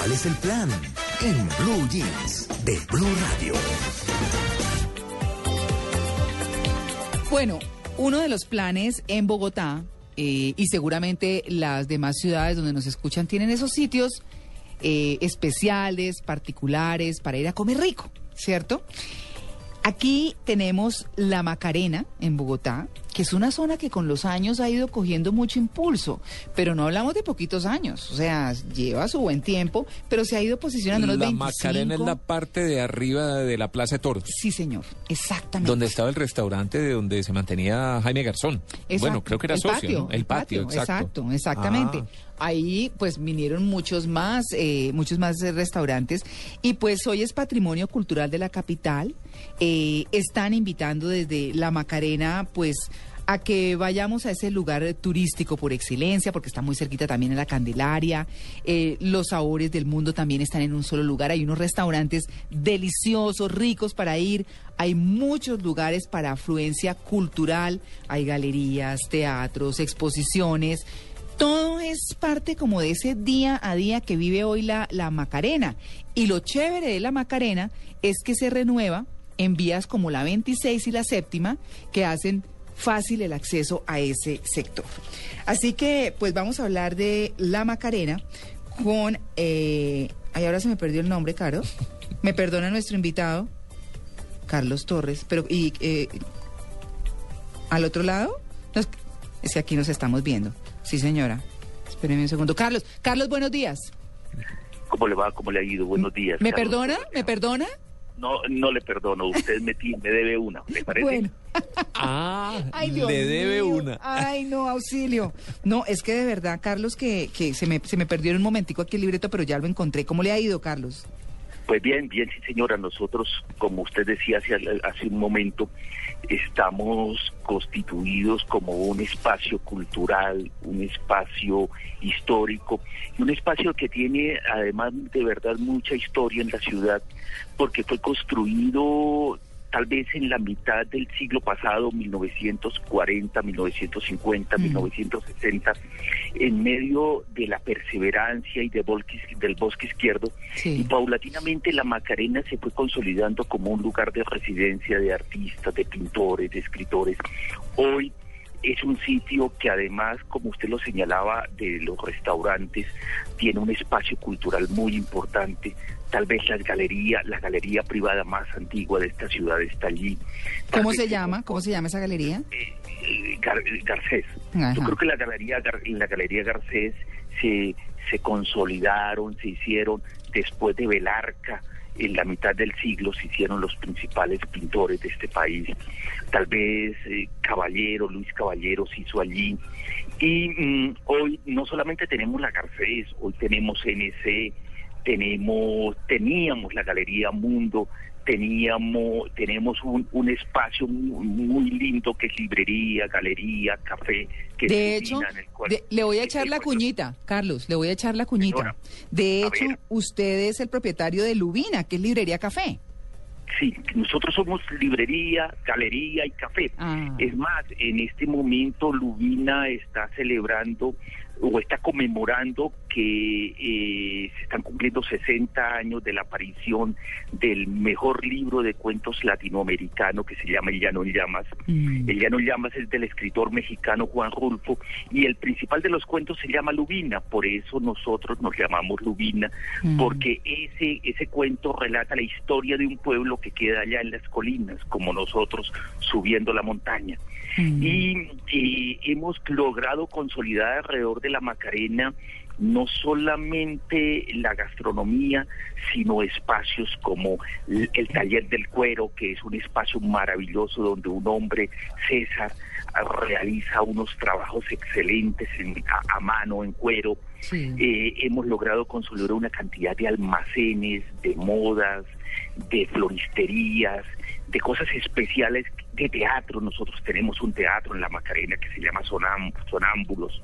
¿Cuál es el plan? En Blue Jeans de Blue Radio. Bueno, uno de los planes en Bogotá eh, y seguramente las demás ciudades donde nos escuchan tienen esos sitios eh, especiales, particulares, para ir a comer rico, ¿cierto? Aquí tenemos la Macarena en Bogotá, que es una zona que con los años ha ido cogiendo mucho impulso, pero no hablamos de poquitos años, o sea, lleva su buen tiempo, pero se ha ido posicionando en los La 25. Macarena es la parte de arriba de la Plaza de Toros. Sí, señor, exactamente. Donde estaba el restaurante de donde se mantenía Jaime Garzón. Exacto. Bueno, creo que era el socio, patio, ¿no? El patio, exacto. Exacto, exactamente. Ah. Ahí pues vinieron muchos más, eh, muchos más eh, restaurantes y pues hoy es patrimonio cultural de la capital. Eh, están invitando desde la Macarena pues a que vayamos a ese lugar turístico por excelencia, porque está muy cerquita también a la Candelaria. Eh, los sabores del mundo también están en un solo lugar. Hay unos restaurantes deliciosos, ricos para ir. Hay muchos lugares para afluencia cultural. Hay galerías, teatros, exposiciones. Todo es parte como de ese día a día que vive hoy la, la Macarena. Y lo chévere de la Macarena es que se renueva en vías como la 26 y la séptima, que hacen fácil el acceso a ese sector. Así que, pues vamos a hablar de la Macarena con... Eh, ay, ahora se me perdió el nombre, Caro. Me perdona nuestro invitado, Carlos Torres, pero... y eh, ¿Al otro lado? Nos- es que aquí nos estamos viendo. Sí, señora. Espéreme un segundo. Carlos, Carlos, buenos días. ¿Cómo le va? ¿Cómo le ha ido? Buenos días. ¿Me Carlos. perdona? ¿Me perdona? No, no le perdono. Usted me, me debe una. ¿Le parece? Bueno. Ah, Ay, Dios le debe mío. una. Ay, no, auxilio. No, es que de verdad, Carlos, que, que se, me, se me perdió en un momentico aquí el libreto, pero ya lo encontré. ¿Cómo le ha ido, Carlos? Pues bien, bien, sí, señora. Nosotros, como usted decía hace, hace un momento, estamos constituidos como un espacio cultural, un espacio histórico un espacio que tiene además de verdad mucha historia en la ciudad porque fue construido tal vez en la mitad del siglo pasado, 1940, 1950, Mm. 1960, en medio de la perseverancia y de bosque- del bosque izquierdo, Sí. y paulatinamente la Macarena se fue consolidando como un lugar de residencia de artistas, de pintores, de escritores. Hoy es un sitio que además, como usted lo señalaba, de los restaurantes, tiene un espacio cultural muy importante. Tal vez la galería, la galería privada más antigua de esta ciudad está allí. Tal ¿Cómo se llama? ¿Cómo se llama esa galería? eh, Gar- Garcés. Ajá. Yo creo que la galería Gar- en la galería Garcés se, se consolidaron, se hicieron después de Belarca, en la mitad del siglo se hicieron los principales pintores de este país. Tal vez eh, Caballero, Luis Caballero se hizo allí. Y mm, hoy no solamente tenemos la Garcés, hoy tenemos NC, tenemos, teníamos la Galería Mundo, teníamos, tenemos un, un espacio muy, muy lindo que es librería, galería, café, que es De hecho, en el cual- de- le voy a echar la cual- cuñita, Carlos, le voy a echar la cuñita. Señora, De hecho, usted es el propietario de Lubina, que es librería café. Sí, nosotros somos librería, galería y café. Ah. Es más, en este momento Lubina está celebrando o está conmemorando que eh, se están cumpliendo 60 años de la aparición del mejor libro de cuentos latinoamericano que se llama El Llano en Llamas. Mm. El Llano en Llamas es del escritor mexicano Juan Rulfo y el principal de los cuentos se llama Lubina, por eso nosotros nos llamamos Lubina, Mm. porque ese, ese cuento relata la historia de un pueblo que queda allá en las colinas, como nosotros subiendo la montaña. Mm. Y, y hemos logrado consolidar alrededor de la Macarena no solamente la gastronomía, sino espacios como el, el taller del cuero, que es un espacio maravilloso donde un hombre, César, realiza unos trabajos excelentes en- a, a mano, en cuero. Sí. Eh, hemos logrado consolidar una cantidad de almacenes, de modas, de floristerías, de cosas especiales de teatro. Nosotros tenemos un teatro en la Macarena que se llama Sonám- Sonámbulos.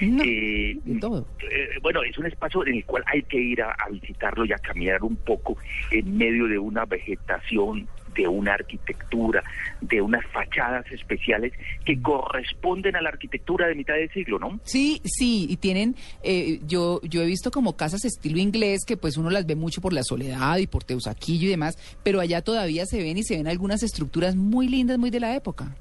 No, Eh, todo. eh, bueno, es un espacio en el cual hay que ir a, a visitarlo y a caminar un poco en medio de una vegetación de una arquitectura, de unas fachadas especiales que corresponden a la arquitectura de mitad de siglo, ¿no? Sí, sí, y tienen, eh, yo, yo he visto como casas estilo inglés que pues uno las ve mucho por la soledad y por Teusaquillo y demás, pero allá todavía se ven y se ven algunas estructuras muy lindas, muy de la época.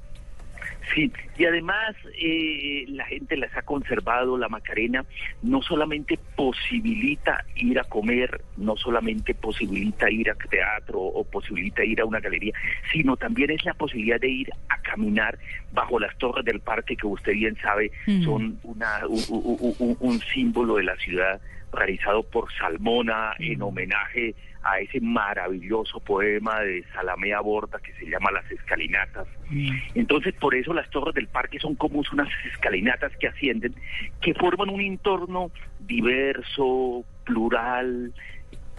Sí, y además eh, la gente las ha conservado, la Macarena no solamente posibilita ir a comer, no solamente posibilita ir a teatro o posibilita ir a una galería, sino también es la posibilidad de ir a caminar bajo las torres del parque que usted bien sabe Mm. son una, un, un- un- un símbolo de la ciudad realizado por Salmona en homenaje a ese maravilloso poema de Salamea Borda que se llama Las Escalinatas. Entonces, por eso las torres del parque son como unas escalinatas que ascienden, que forman un entorno diverso, plural,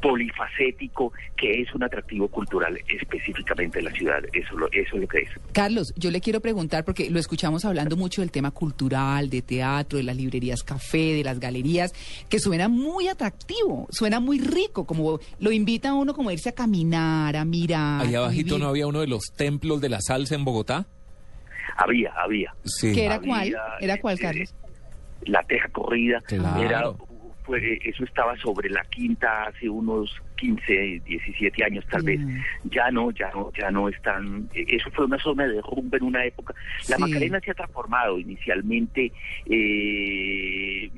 polifacético, que es un atractivo cultural específicamente de la ciudad. Eso, lo- eso es lo que es. Carlos, yo le quiero preguntar, porque lo escuchamos hablando mucho del tema cultural, de teatro, de las librerías café, de las galerías, que suena muy atractivo, suena muy rico, como lo invita a uno como a irse a caminar, a mirar. Ahí a abajito vivir. no había uno de los templos de la salsa en Bogotá. Había, había. Sí. ¿Qué era Había, cuál? ¿Era cuál, eh, Carlos? La teja corrida. Claro. Era, fue- eso estaba sobre la quinta hace unos 15, 17 años tal vez. Mm. Ya no, ya no, ya no están. eh, Eso fue una zona de rumba en una época. La Sí. Macarena se ha transformado. Inicialmente eh,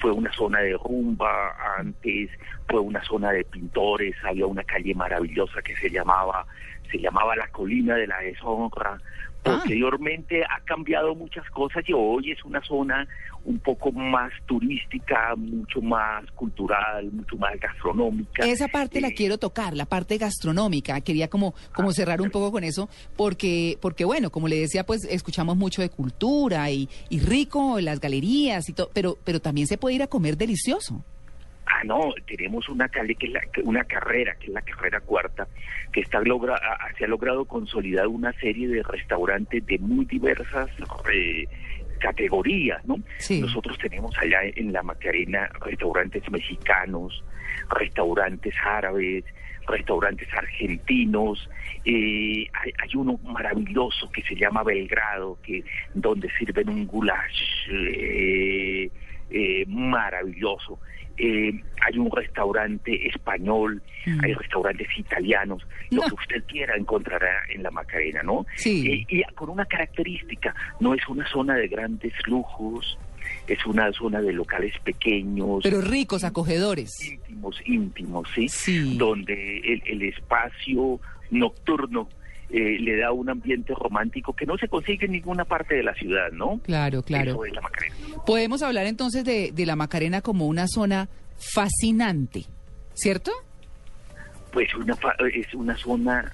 fue una zona de rumba, antes fue una zona de pintores. Había una calle maravillosa que se llamaba se llamaba la colina de la deshonra. Ah. Posteriormente ha cambiado muchas cosas y hoy es una zona un poco más turística, mucho más cultural, mucho más gastronómica. Esa parte la Eh, quiero tocar, la parte gastronómica. Quería como, como cerrar un poco con eso, porque, porque bueno, como le decía, pues escuchamos mucho de cultura y, y rico en las galerías y todo, pero, pero también se puede ir a comer delicioso. Ah, no, tenemos una calle que es la, una carrera, que es la carrera cuarta, que está logra, a- a- se ha logrado consolidar una serie de restaurantes de muy diversas eh, categorías, ¿no? Sí. Nosotros tenemos allá en la Macarena restaurantes mexicanos, restaurantes árabes, restaurantes argentinos, eh, hay, hay uno maravilloso que se llama Belgrado, que donde sirven un goulash eh, eh, maravilloso. Eh, hay un restaurante español, Mm. hay restaurantes italianos, lo que usted quiera encontrará en la Macarena, ¿no? Sí. Eh, y con una característica, no es una zona de grandes lujos, es una zona de locales pequeños, Pero ricos, acogedores. íntimos, íntimos, ¿sí? Sí. Donde el, el espacio nocturno eh, le da un ambiente romántico que no se consigue en ninguna parte de la ciudad, ¿no? Claro, claro. Eso es la Macarena. Podemos hablar entonces de, de la Macarena como una zona fascinante, ¿cierto? Pues una fa- es una zona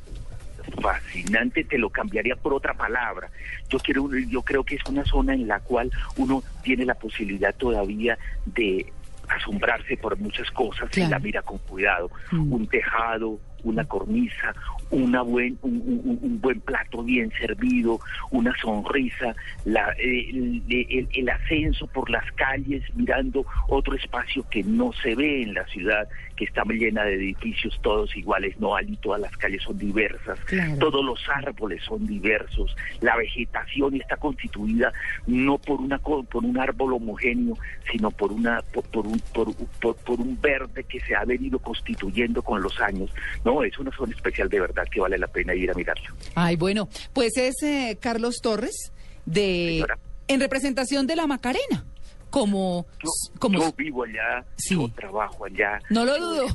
fascinante, te lo cambiaría por otra palabra. Yo quiero, yo creo que es una zona en la cual uno tiene la posibilidad todavía de asombrarse por muchas cosas y Claro. la mira con cuidado. Mm. Un tejado, una cornisa, una buen, un, un- un buen plato bien servido, una sonrisa, la, eh, el, el- el ascenso por las calles mirando otro espacio que no se ve en la ciudad, que está llena de edificios todos iguales, no allí todas las calles son diversas, Claro. todos los árboles son diversos, la vegetación está constituida no por una por un árbol homogéneo, sino por una por, por un por, por- por un verde que se ha venido constituyendo con los años. No, es una zona especial de verdad que vale la pena ir a mirarla. Ay, bueno, pues es eh, Carlos Torres de Señora. en representación de la Macarena, como Yo, como yo vivo allá, Sí. yo trabajo allá. No lo dudo.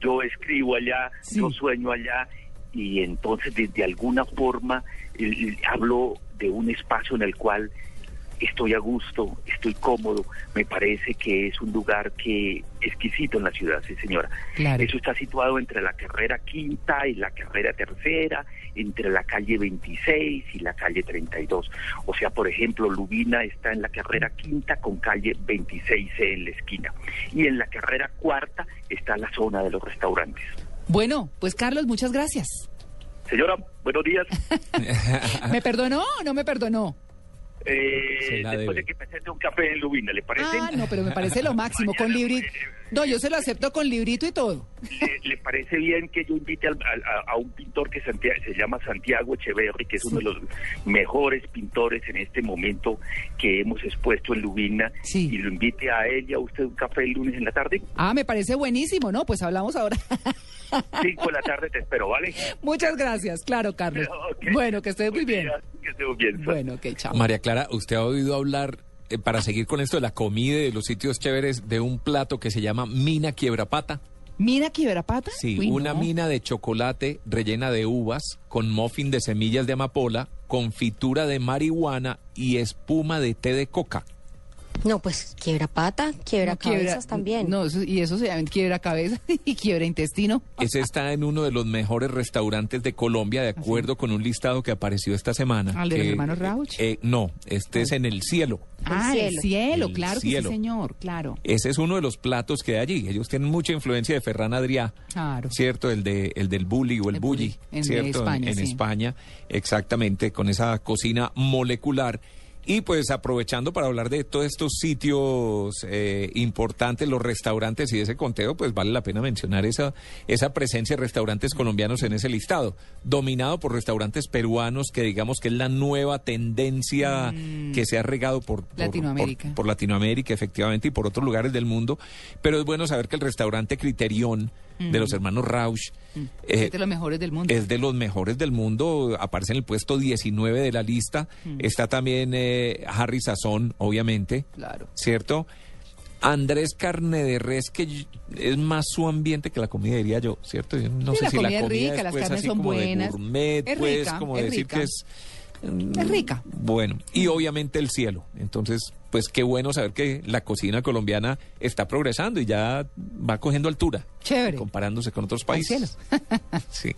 Yo escribo allá, Sí. yo sueño allá y entonces de, de alguna forma el- el- hablo de un espacio en el cual estoy a gusto, estoy cómodo, me parece que es un lugar que exquisito en la ciudad, sí señora. Claro. Eso está situado entre la carrera quinta y la carrera tercera, entre la calle 26 y la calle 32. O sea, por ejemplo, Lubina está en la carrera quinta con calle 26C en la esquina. Y en la carrera cuarta está la zona de los restaurantes. Bueno, pues Carlos, muchas gracias. Señora, buenos días. ¿Me perdonó o no me perdonó? Eh, después debe. de que presente un café en Lubina, ¿le parece? Ah, no, pero me parece lo máximo con Mañana, libri eh, No, yo se lo acepto con librito y todo. ¿Le, le parece bien que yo invite al- a, a un pintor que se llama Santiago Echeverri, que es uno de los mejores pintores en este momento que hemos expuesto en Lubina, Sí. y lo invite a él y a usted un café el lunes en la tarde? Ah, me parece buenísimo, ¿no? Pues hablamos ahora. Cinco de la tarde te espero, ¿vale? Muchas gracias, claro, Carlos. Bueno, que estés muy bien. días, Bueno, ok, chao. María Clara, ¿usted ha oído hablar, eh, para seguir con esto de la comida y de los sitios chéveres, de un plato que se llama mina quiebrapata? ¿Mina Quiebrapata? Sí, Uy, una no. mina de chocolate rellena de uvas, con muffin de semillas de amapola, confitura de marihuana y espuma de té de coca. No, pues quiebra pata, quiebra No, cabezas también. No, eso- y eso se llama quiebra cabeza y quiebra intestino. Ese está en uno de los mejores restaurantes de Colombia, de acuerdo con un listado que apareció esta semana. ¿Al de los hermanos Rauch? eh, no, este es en el cielo. ah, el cielo. cielo, El claro cielo. que sí, señor, claro. Ese es uno de los platos que hay allí. Ellos tienen mucha influencia de Ferran Adrià, Claro. ¿cierto? El, de, el del bully o el, El bully, bully, en ¿cierto? España, en sí. España, exactamente, con esa cocina molecular. Y pues aprovechando para hablar de todos estos sitios eh, importantes, los restaurantes y ese conteo, pues vale la pena mencionar esa, esa presencia de restaurantes colombianos en ese listado, dominado por restaurantes peruanos, que digamos que es la nueva tendencia que se ha regado por, por- Latinoamérica. por- por Latinoamérica, efectivamente, y por otros lugares del mundo. Pero es bueno saber que el restaurante De los hermanos Rausch eh, es de los mejores del mundo. es de los mejores del mundo, aparece en el puesto 19 de la lista. Está también eh, Harry Sazón, obviamente, Claro. ¿cierto? Andrés Carne de Res, que es más su ambiente que la comida, diría yo, ¿cierto? Yo no Sí, sé la si comida la es comida rica, es, las pues, carnes así son como de buenas. gourmet, Es pues, rica, como es decir rica. que es... mm, Es rica. Bueno, y obviamente el cielo. Entonces, pues qué bueno saber que la cocina colombiana está progresando y ya va cogiendo altura. Chévere. Comparándose con otros Al países. cielo. Sí.